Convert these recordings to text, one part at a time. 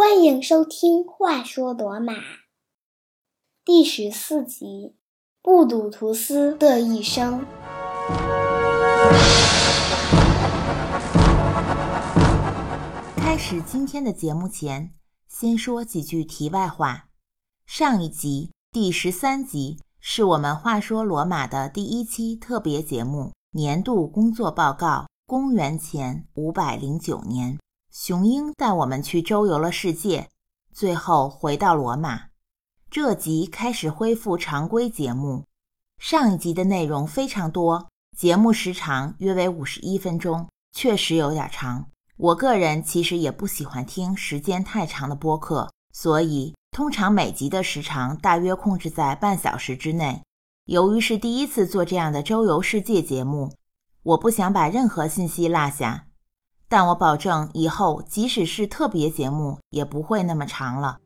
欢迎收听《话说罗马》第十四集：布鲁图斯的一生。开始今天的节目前，先说几句题外话。上一集第十三集是我们《话说罗马》的第一期特别节目——年度工作报告。公元前五百零九年。雄鹰带我们去周游了世界，最后回到罗马。这集开始恢复常规节目。上一集的内容非常多，节目时长约为五十一分钟，确实有点长。我个人其实也不喜欢听时间太长的播客，所以通常每集的时长大约控制在半小时之内。由于是第一次做这样的周游世界节目，我不想把任何信息落下。但我保证，以后即使是特别节目，也不会那么长了。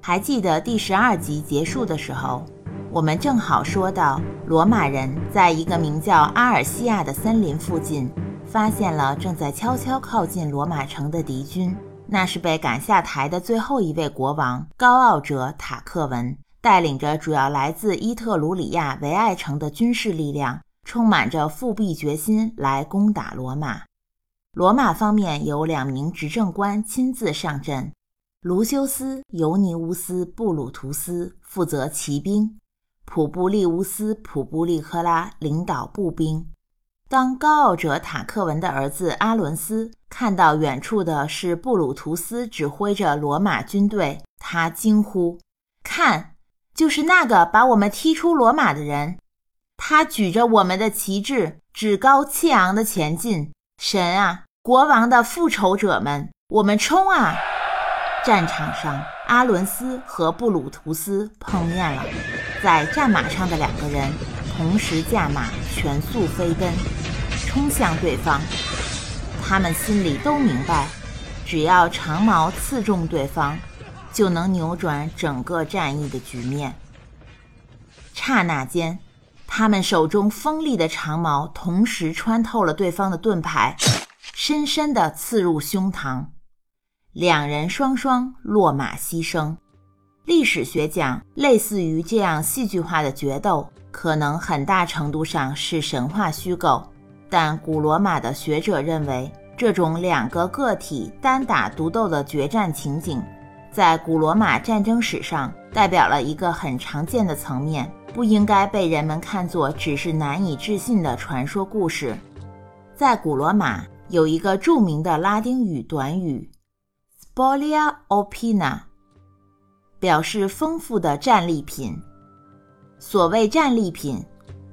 还记得第十二集结束的时候，我们正好说到，罗马人在一个名叫阿尔西亚的森林附近，发现了正在悄悄靠近罗马城的敌军。那是被赶下台的最后一位国王高傲者塔克文，带领着主要来自伊特鲁里亚维埃城的军事力量，充满着复辟决心来攻打罗马。罗马方面有两名执政官亲自上阵，卢修斯·尤尼乌斯·布鲁图斯负责骑兵，普布利乌斯·普布利科拉领导步兵。当高傲者塔克文的儿子阿伦斯看到远处的是布鲁图斯指挥着罗马军队，他惊呼：“看，就是那个把我们踢出罗马的人！他举着我们的旗帜，趾高气昂地前进。神啊！”国王的复仇者们，我们冲啊！战场上，阿伦斯和布鲁图斯碰面了。在战马上的两个人同时驾马，全速飞奔，冲向对方。他们心里都明白，只要长矛刺中对方，就能扭转整个战役的局面。刹那间，他们手中锋利的长矛同时穿透了对方的盾牌。深深地刺入胸膛，两人双双落马牺牲。历史学讲，类似于这样戏剧化的决斗，可能很大程度上是神话虚构。但古罗马的学者认为，这种两个个体单打独斗的决战情景，在古罗马战争史上代表了一个很常见的层面，不应该被人们看作只是难以置信的传说故事。在古罗马。有一个著名的拉丁语短语 “spolia opina”，表示丰富的战利品。所谓战利品，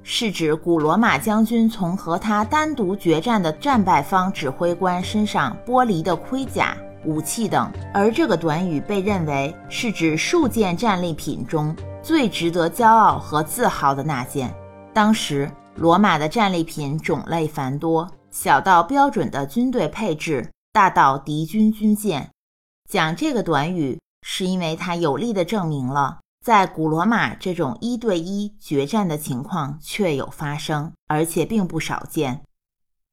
是指古罗马将军从和他单独决战的战败方指挥官身上剥离的盔甲、武器等。而这个短语被认为是指数件战利品中最值得骄傲和自豪的那件。当时，罗马的战利品种类繁多。小到标准的军队配置，大到敌军军舰。讲这个短语，是因为它有力地证明了，在古罗马这种一对一决战的情况确有发生，而且并不少见。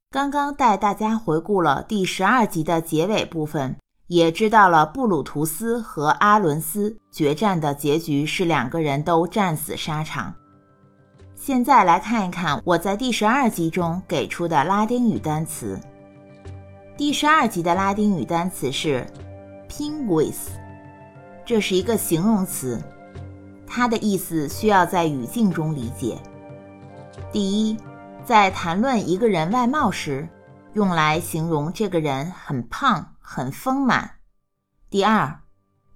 刚刚带大家回顾了第十二集的结尾部分，也知道了布鲁图斯和阿伦斯决战的结局是两个人都战死沙场。现在来看一看我在第十二集中给出的拉丁语单词。第十二集的拉丁语单词是 “pinguis”，这是一个形容词，它的意思需要在语境中理解。第一，在谈论一个人外貌时，用来形容这个人很胖、很丰满。第二，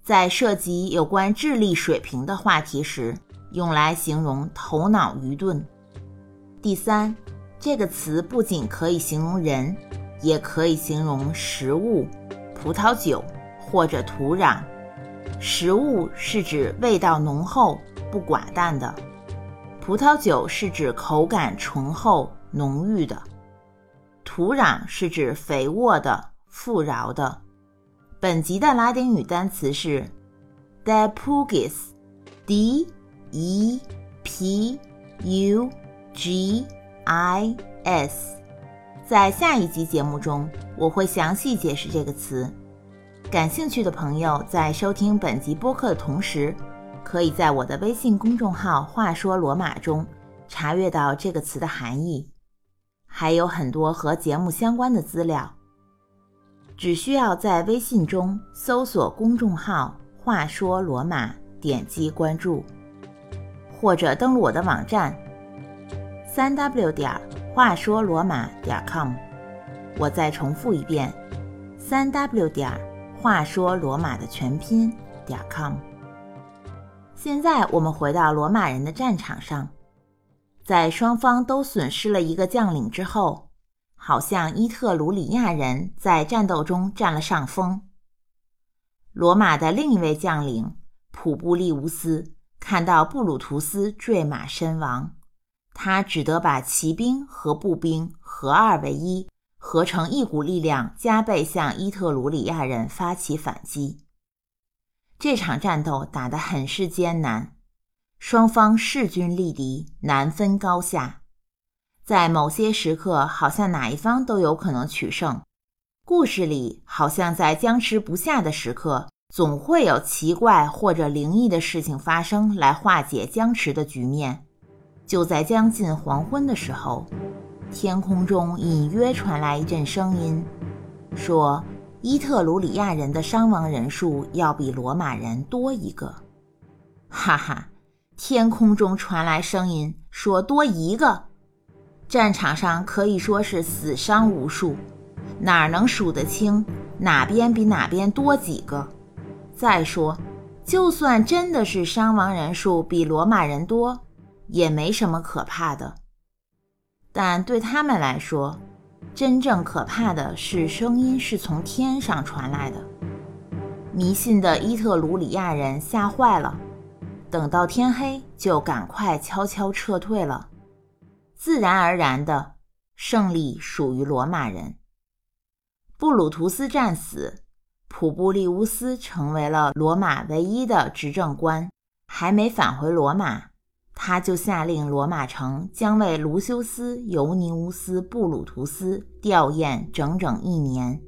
在涉及有关智力水平的话题时。用来形容头脑愚钝。第三，这个词不仅可以形容人，也可以形容食物、葡萄酒或者土壤。食物是指味道浓厚不寡淡的，葡萄酒是指口感醇厚浓郁的，土壤是指肥沃的富饶的。本集的拉丁语单词是 depugis，d。e E P U G I S，在下一集节目中，我会详细解释这个词。感兴趣的朋友在收听本集播客的同时，可以在我的微信公众号“话说罗马”中查阅到这个词的含义，还有很多和节目相关的资料。只需要在微信中搜索公众号“话说罗马”，点击关注，或者登录我的网站三 w 点话说罗马点 com。我再重复一遍：三 w 点。话说罗马的全拼点 com。现在我们回到罗马人的战场上，在双方都损失了一个将领之后，好像伊特鲁里亚人在战斗中占了上风。罗马的另一位将领普布利乌斯看到布鲁图斯坠马身亡，他只得把骑兵和步兵合二为一。合成一股力量，加倍向伊特鲁里亚人发起反击。这场战斗打得很是艰难，双方势均力敌，难分高下。在某些时刻，好像哪一方都有可能取胜。故事里好像在僵持不下的时刻，总会有奇怪或者灵异的事情发生，来化解僵持的局面。就在将近黄昏的时候。天空中隐约传来一阵声音，说：“伊特鲁里亚人的伤亡人数要比罗马人多一个。”哈哈，天空中传来声音说多一个，战场上可以说是死伤无数，哪能数得清哪边比哪边多几个？再说，就算真的是伤亡人数比罗马人多，也没什么可怕的。但对他们来说，真正可怕的是声音是从天上传来的。迷信的伊特鲁里亚人吓坏了，等到天黑就赶快悄悄撤退了。自然而然的，胜利属于罗马人。布鲁图斯战死，普布利乌斯成为了罗马唯一的执政官，还没返回罗马。他就下令罗马城将为卢修斯·尤尼乌斯·布鲁图斯吊唁整整一年。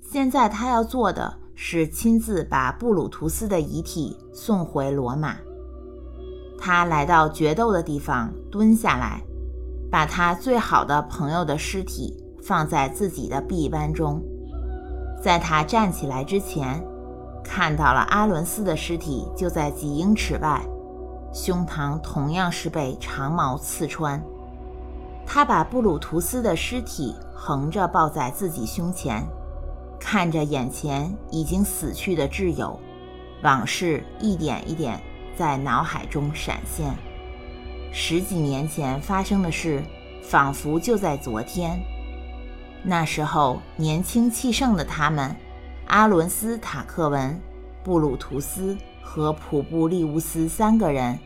现在他要做的是亲自把布鲁图斯的遗体送回罗马。他来到决斗的地方，蹲下来，把他最好的朋友的尸体放在自己的臂弯中。在他站起来之前，看到了阿伦斯的尸体就在几英尺外。胸膛同样是被长矛刺穿，他把布鲁图斯的尸体横着抱在自己胸前，看着眼前已经死去的挚友，往事一点一点在脑海中闪现。十几年前发生的事，仿佛就在昨天。那时候年轻气盛的他们，阿伦斯塔克文、布鲁图斯。和普布利乌斯三个人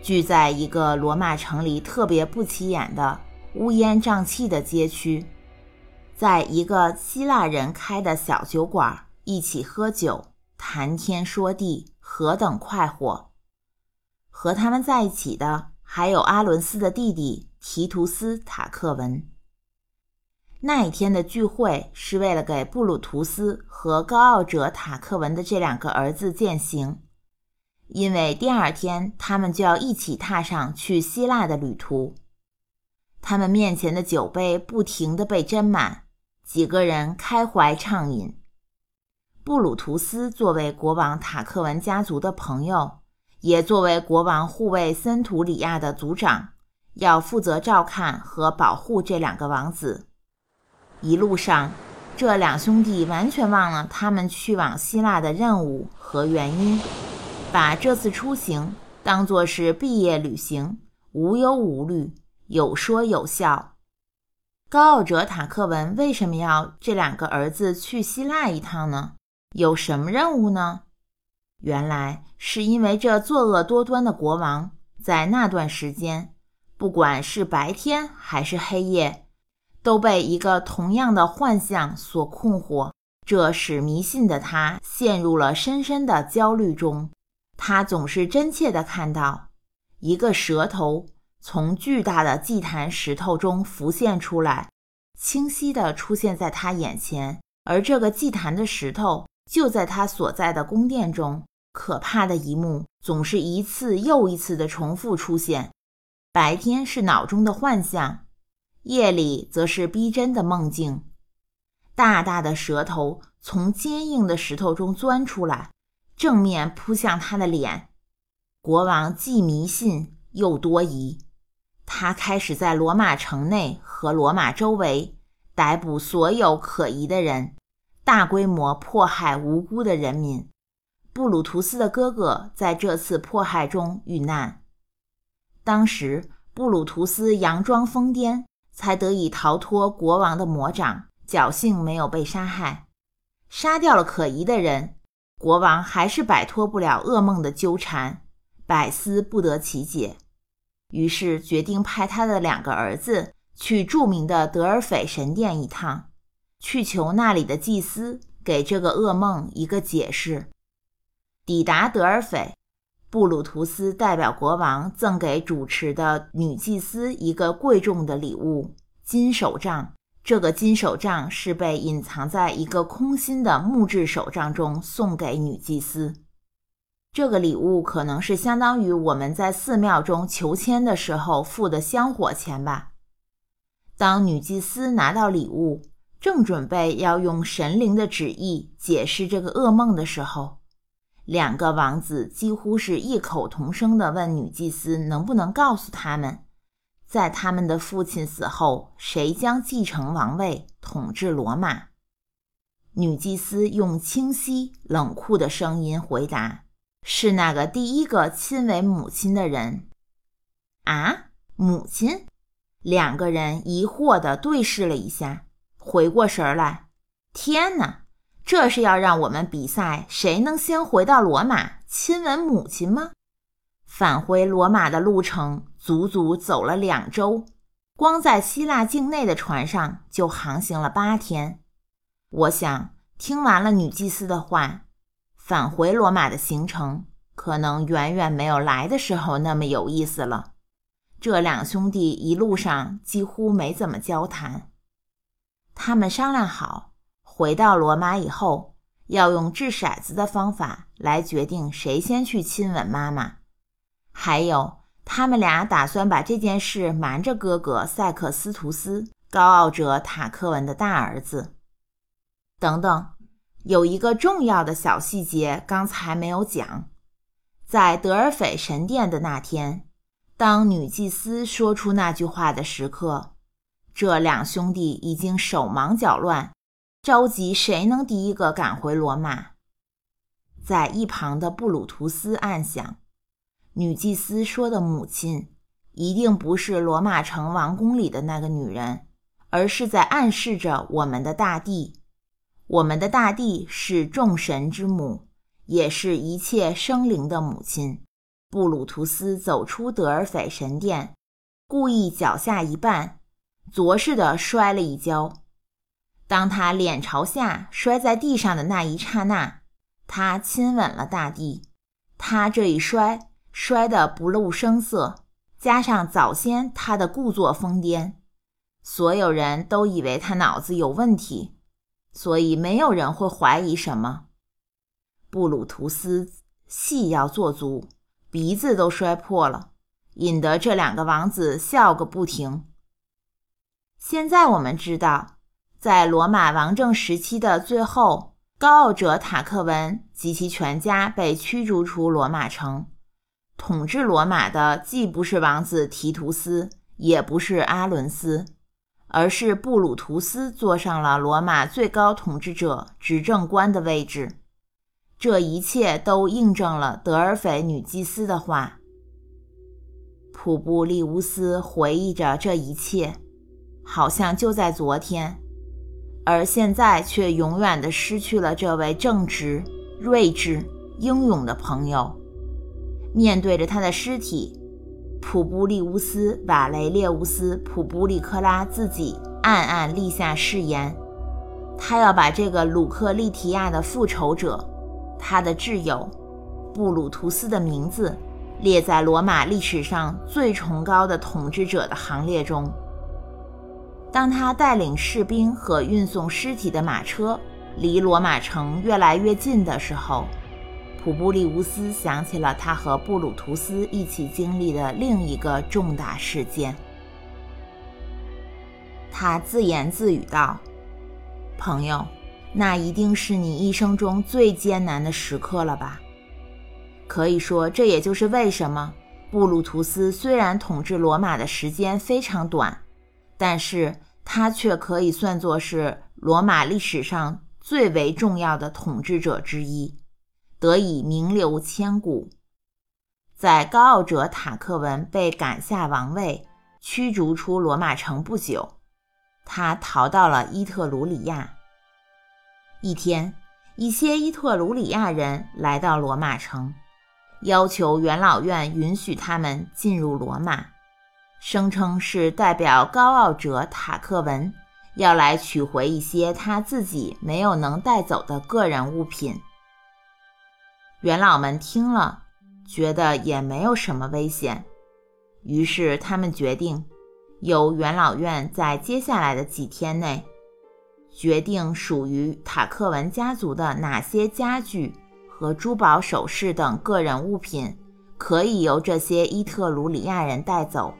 聚在一个罗马城里特别不起眼的乌烟瘴气的街区，在一个希腊人开的小酒馆一起喝酒、谈天说地，何等快活！和他们在一起的还有阿伦斯的弟弟提图斯塔克文。那一天的聚会是为了给布鲁图斯和高傲者塔克文的这两个儿子践行，因为第二天他们就要一起踏上去希腊的旅途。他们面前的酒杯不停地被斟满，几个人开怀畅饮。布鲁图斯作为国王塔克文家族的朋友，也作为国王护卫森图里亚的族长，要负责照看和保护这两个王子。一路上，这两兄弟完全忘了他们去往希腊的任务和原因，把这次出行当作是毕业旅行，无忧无虑，有说有笑。高傲者塔克文为什么要这两个儿子去希腊一趟呢？有什么任务呢？原来是因为这作恶多端的国王在那段时间，不管是白天还是黑夜。都被一个同样的幻象所困惑，这使迷信的他陷入了深深的焦虑中。他总是真切地看到一个蛇头从巨大的祭坛石头中浮现出来，清晰地出现在他眼前，而这个祭坛的石头就在他所在的宫殿中。可怕的一幕总是一次又一次的重复出现。白天是脑中的幻象，夜里则是逼真的梦境。大大的舌头从坚硬的石头中钻出来，正面扑向他的脸。国王既迷信又多疑，他开始在罗马城内和罗马周围逮捕所有可疑的人，大规模迫害无辜的人民。布鲁图斯的哥哥在这次迫害中遇难。当时，布鲁图斯佯装疯癫，才得以逃脱国王的魔掌，侥幸没有被杀害。杀掉了可疑的人，国王还是摆脱不了噩梦的纠缠，百思不得其解。于是决定派他的两个儿子去著名的德尔斐神殿一趟，去求那里的祭司给这个噩梦一个解释。抵达德尔斐，布鲁图斯代表国王赠给主持的女祭司一个贵重的礼物——金手杖。这个金手杖是被隐藏在一个空心的木质手杖中送给女祭司。这个礼物可能是相当于我们在寺庙中求签的时候付的香火钱吧。当女祭司拿到礼物，正准备要用神灵的旨意解释这个噩梦的时候，两个王子几乎是异口同声地问女祭司：“能不能告诉他们，在他们的父亲死后，谁将继承王位，统治罗马？”女祭司用清晰冷酷的声音回答：“是那个第一个亲为母亲的人。”啊，母亲！两个人疑惑地对视了一下，回过神来，天哪！这是要让我们比赛谁能先回到罗马亲吻母亲吗？返回罗马的路程足足走了两周，光在希腊境内的船上就航行了八天。我想，听完了女祭司的话，返回罗马的行程可能远远没有来的时候那么有意思了。这两兄弟一路上几乎没怎么交谈，他们商量好。回到罗马以后，要用掷骰子的方法来决定谁先去亲吻妈妈。还有，他们俩打算把这件事瞒着哥哥塞克斯图斯，高傲者塔克文的大儿子。等等，有一个重要的小细节刚才没有讲。在德尔斐神殿的那天，当女祭司说出那句话的时刻，这两兄弟已经手忙脚乱。着急，谁能第一个赶回罗马？在一旁的布鲁图斯暗想：女祭司说的母亲，一定不是罗马城王宫里的那个女人，而是在暗示着我们的大地。我们的大地是众神之母，也是一切生灵的母亲。布鲁图斯走出德尔斐神殿，故意脚下一绊，着实的摔了一跤。当他脸朝下摔在地上的那一刹那，他亲吻了大地。他这一摔，摔得不露声色，加上早先他的故作疯癫，所有人都以为他脑子有问题，所以没有人会怀疑什么。布鲁图斯戏要做足，鼻子都摔破了，引得这两个王子笑个不停。现在我们知道。在罗马王政时期的最后，高傲者塔克文及其全家被驱逐出罗马城。统治罗马的既不是王子提图斯，也不是阿伦斯，而是布鲁图斯坐上了罗马最高统治者执政官的位置。这一切都印证了德尔斐女祭司的话。普布利乌斯回忆着这一切，好像就在昨天。而现在却永远地失去了这位正直、睿智、英勇的朋友。面对着他的尸体，普布利乌斯·瓦雷列乌斯·普布利克拉自己暗暗立下誓言：他要把这个鲁克利提亚的复仇者，他的挚友布鲁图斯的名字列在罗马历史上最崇高的统治者的行列中。当他带领士兵和运送尸体的马车离罗马城越来越近的时候，普布利乌斯想起了他和布鲁图斯一起经历的另一个重大事件。他自言自语道：“朋友，那一定是你一生中最艰难的时刻了吧？可以说，这也就是为什么布鲁图斯虽然统治罗马的时间非常短，但是他却可以算作是罗马历史上最为重要的统治者之一，得以名留千古。在高傲者塔克文被赶下王位、驱逐出罗马城不久。”他逃到了伊特鲁里亚。一天，一些伊特鲁里亚人来到罗马城，要求元老院允许他们进入罗马，声称是代表高傲者塔克文要来取回一些他自己没有能带走的个人物品。元老们听了，觉得也没有什么危险，于是他们决定。由元老院在接下来的几天内决定属于塔克文家族的哪些家具和珠宝首饰等个人物品可以由这些伊特鲁里亚人带走。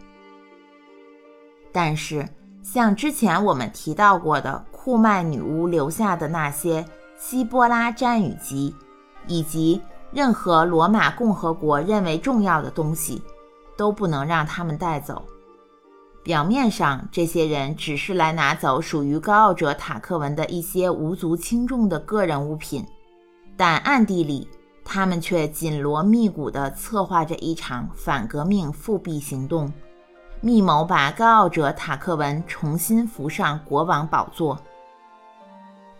但是，像之前我们提到过的库曼女巫留下的那些希波拉占语集，以及任何罗马共和国认为重要的东西，都不能让他们带走。表面上，这些人只是来拿走属于高傲者塔克文的一些无足轻重的个人物品，但暗地里，他们却紧锣密鼓地策划着一场反革命复辟行动，密谋把高傲者塔克文重新扶上国王宝座。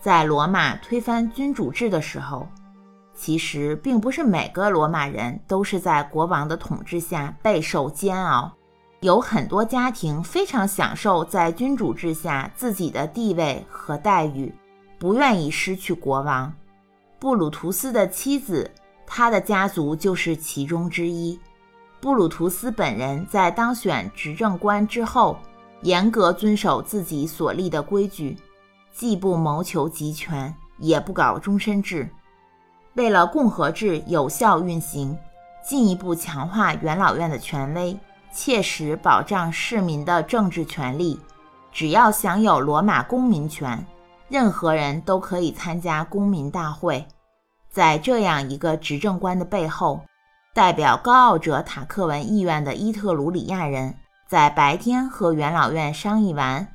在罗马推翻君主制的时候，其实并不是每个罗马人都是在国王的统治下备受煎熬。有很多家庭非常享受在君主制下自己的地位和待遇，不愿意失去国王。布鲁图斯的妻子，他的家族就是其中之一。布鲁图斯本人在当选执政官之后，严格遵守自己所立的规矩，既不谋求集权，也不搞终身制。为了共和制有效运行，进一步强化元老院的权威。切实保障市民的政治权利，只要享有罗马公民权，任何人都可以参加公民大会。在这样一个执政官的背后，代表高傲者塔克文意愿的伊特鲁里亚人，在白天和元老院商议完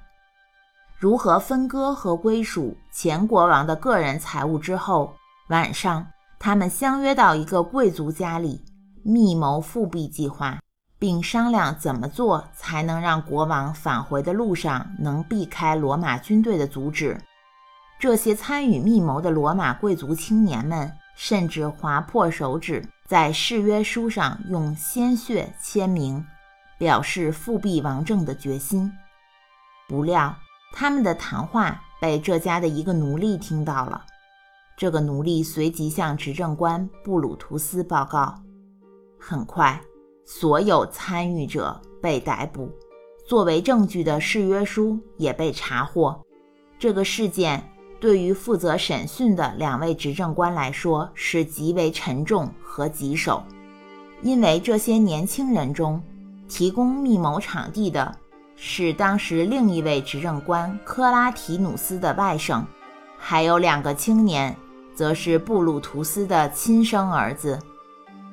如何分割和归属前国王的个人财物之后，晚上他们相约到一个贵族家里，密谋复辟计划。并商量怎么做才能让国王返回的路上能避开罗马军队的阻止。这些参与密谋的罗马贵族青年们甚至划破手指，在誓约书上用鲜血签名，表示复辟王政的决心。不料，他们的谈话被这家的一个奴隶听到了。这个奴隶随即向执政官布鲁图斯报告。很快。所有参与者被逮捕，作为证据的誓约书也被查获。这个事件对于负责审讯的两位执政官来说是极为沉重和棘手，因为这些年轻人中，提供密谋场地的是当时另一位执政官科拉提努斯的外甥，还有两个青年，则是布鲁图斯的亲生儿子。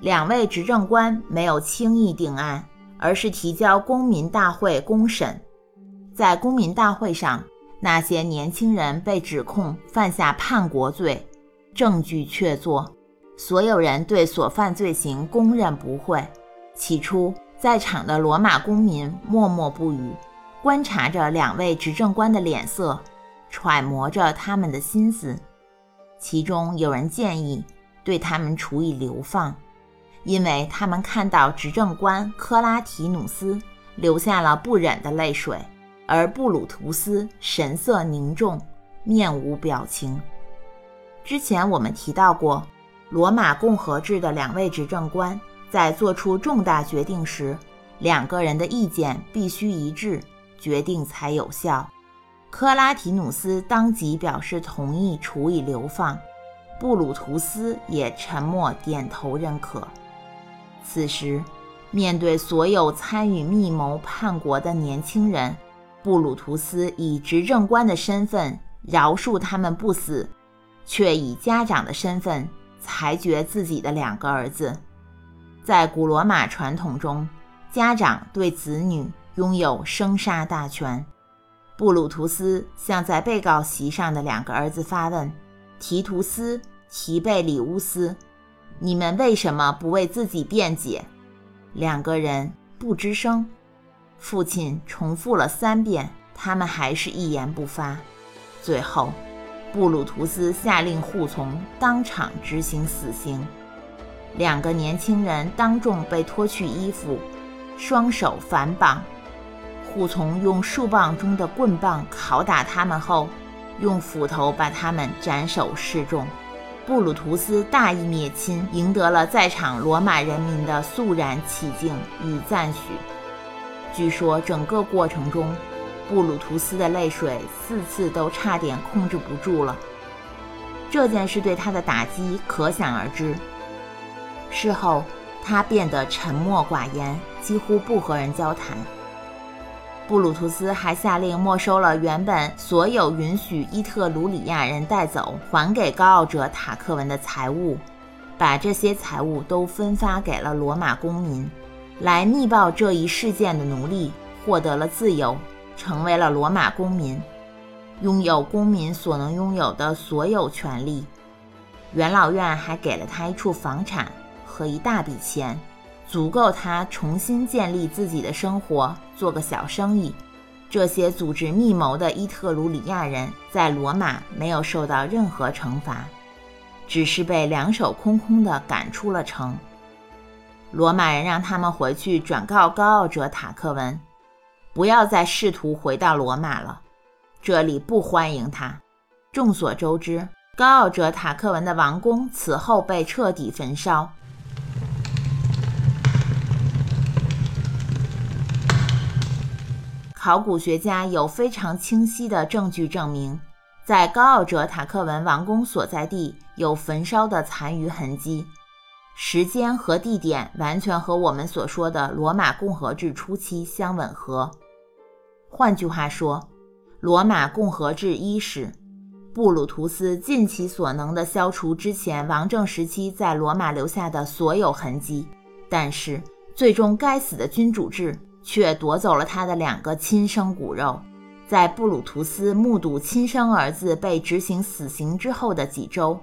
两位执政官没有轻易定案，而是提交公民大会公审。在公民大会上，那些年轻人被指控犯下叛国罪，证据确凿，所有人对所犯罪行供认不讳。起初，在场的罗马公民默默不语，观察着两位执政官的脸色，揣摩着他们的心思。其中有人建议对他们处以流放。因为他们看到执政官科拉提努斯流下了不忍的泪水，而布鲁图斯神色凝重，面无表情。之前我们提到过，罗马共和制的两位执政官在做出重大决定时，两个人的意见必须一致，决定才有效。克拉提努斯当即表示同意处以流放，布鲁图斯也沉默点头认可。此时，面对所有参与密谋叛国的年轻人，布鲁图斯以执政官的身份饶恕他们不死，却以家长的身份裁决自己的两个儿子。在古罗马传统中，家长对子女拥有生杀大权。布鲁图斯向在被告席上的两个儿子发问：“提图斯、提贝里乌斯，你们为什么不为自己辩解？”两个人不吱声。父亲重复了三遍，他们还是一言不发。最后，布鲁图斯下令护从当场执行死刑。两个年轻人当众被脱去衣服，双手反绑。护从用树棒中的棍棒拷打他们后，用斧头把他们斩首示众。布鲁图斯大义灭亲，赢得了在场罗马人民的肃然起敬与赞许。据说整个过程中，布鲁图斯的泪水四次都差点控制不住了。这件事对他的打击可想而知。事后，他变得沉默寡言，几乎不和人交谈。布鲁图斯还下令没收了原本所有允许伊特鲁里亚人带走、还给高傲者塔克文的财物，把这些财物都分发给了罗马公民。来密报这一事件的奴隶获得了自由，成为了罗马公民，拥有公民所能拥有的所有权利。元老院还给了他一处房产和一大笔钱。足够他重新建立自己的生活，做个小生意。这些组织密谋的伊特鲁里亚人在罗马没有受到任何惩罚，只是被两手空空的赶出了城。罗马人让他们回去转告高傲者塔克文，不要再试图回到罗马了，这里不欢迎他。众所周知，高傲者塔克文的王宫此后被彻底焚烧。考古学家有非常清晰的证据证明，在高傲者塔克文王宫所在地有焚烧的残余痕迹，时间和地点完全和我们所说的罗马共和制初期相吻合。换句话说，罗马共和制伊始，布鲁图斯尽其所能地消除之前王政时期在罗马留下的所有痕迹，但是最终该死的君主制。却夺走了他的两个亲生骨肉。在布鲁图斯目睹亲生儿子被执行死刑之后的几周，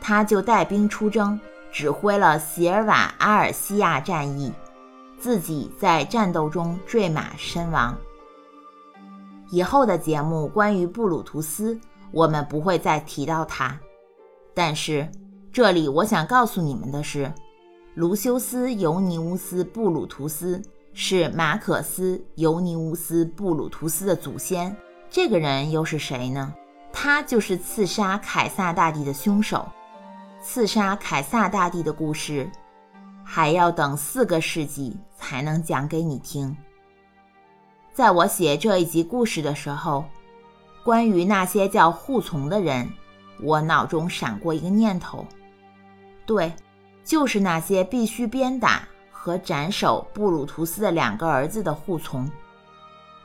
他就带兵出征，指挥了席尔瓦阿尔西亚战役，自己在战斗中坠马身亡。以后的节目关于布鲁图斯，我们不会再提到他。但是这里我想告诉你们的是，卢修斯·尤尼乌斯·布鲁图斯。是马可斯·尤尼乌斯·布鲁图斯的祖先，这个人又是谁呢？他就是刺杀凯撒大帝的凶手。刺杀凯撒大帝的故事，还要等四个世纪才能讲给你听。在我写这一集故事的时候，关于那些叫护从的人，我脑中闪过一个念头：对，就是那些必须鞭打。和斩首布鲁图斯的两个儿子的护从，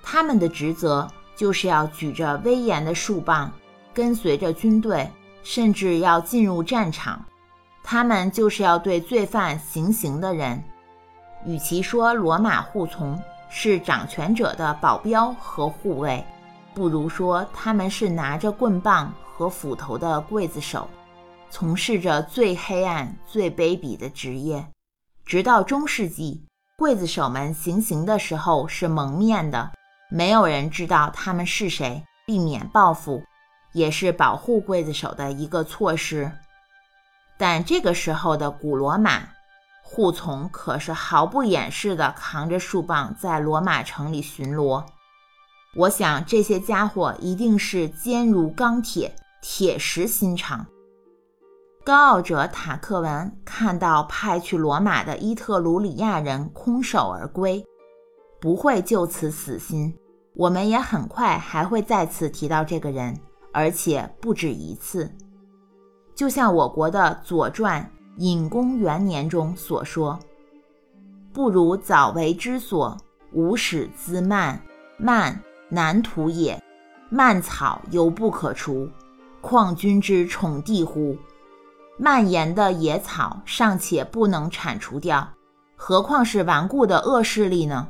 他们的职责就是要举着威严的树棒，跟随着军队，甚至要进入战场。他们就是要对罪犯行刑的人。与其说罗马护从是掌权者的保镖和护卫，不如说他们是拿着棍棒和斧头的刽子手，从事着最黑暗、最卑鄙的职业。直到中世纪，刽子手们行刑的时候是蒙面的，没有人知道他们是谁，避免报复，也是保护刽子手的一个措施。但这个时候的古罗马，护从可是毫不掩饰地扛着树棒在罗马城里巡逻。我想这些家伙一定是坚如钢铁，铁石心肠。高傲者塔克文看到派去罗马的伊特鲁里亚人空手而归，不会就此死心，我们也很快还会再次提到这个人，而且不止一次。就像我国的《左传》隐公元年中所说：“不如早为之所，无始滋蔓，蔓难图也。蔓草犹不可除，况君之宠弟乎？蔓延的野草尚且不能铲除掉，何况是顽固的恶势力呢？”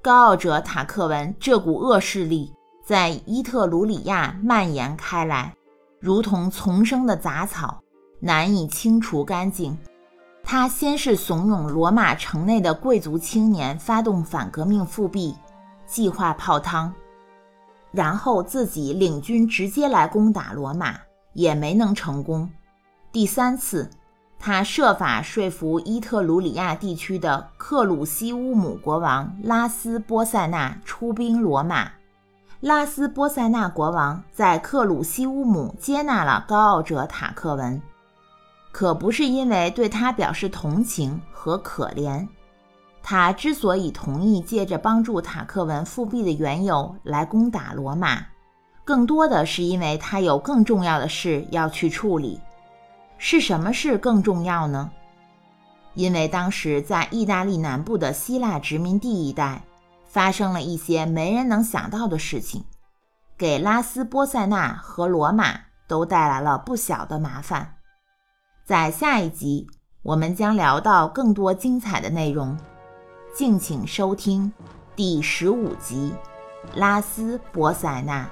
高傲者塔克文这股恶势力在伊特鲁里亚蔓延开来，如同丛生的杂草，难以清除干净。他先是怂恿罗马城内的贵族青年发动反革命复辟，计划泡汤，然后自己领军直接来攻打罗马，也没能成功。第三次。他设法说服伊特鲁里亚地区的克鲁西乌姆国王拉斯波塞纳出兵罗马。拉斯波塞纳国王在克鲁西乌姆接纳了高傲者塔克文，可不是因为对他表示同情和可怜。他之所以同意借着帮助塔克文复辟的缘由来攻打罗马，更多的是因为他有更重要的事要去处理。是什么事更重要呢？因为当时在意大利南部的希腊殖民地一带，发生了一些没人能想到的事情，给拉斯波塞纳和罗马都带来了不小的麻烦。在下一集，我们将聊到更多精彩的内容，敬请收听第十五集《拉斯波塞纳》。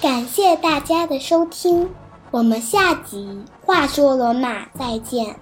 感谢大家的收听。我们下集话说罗马再见。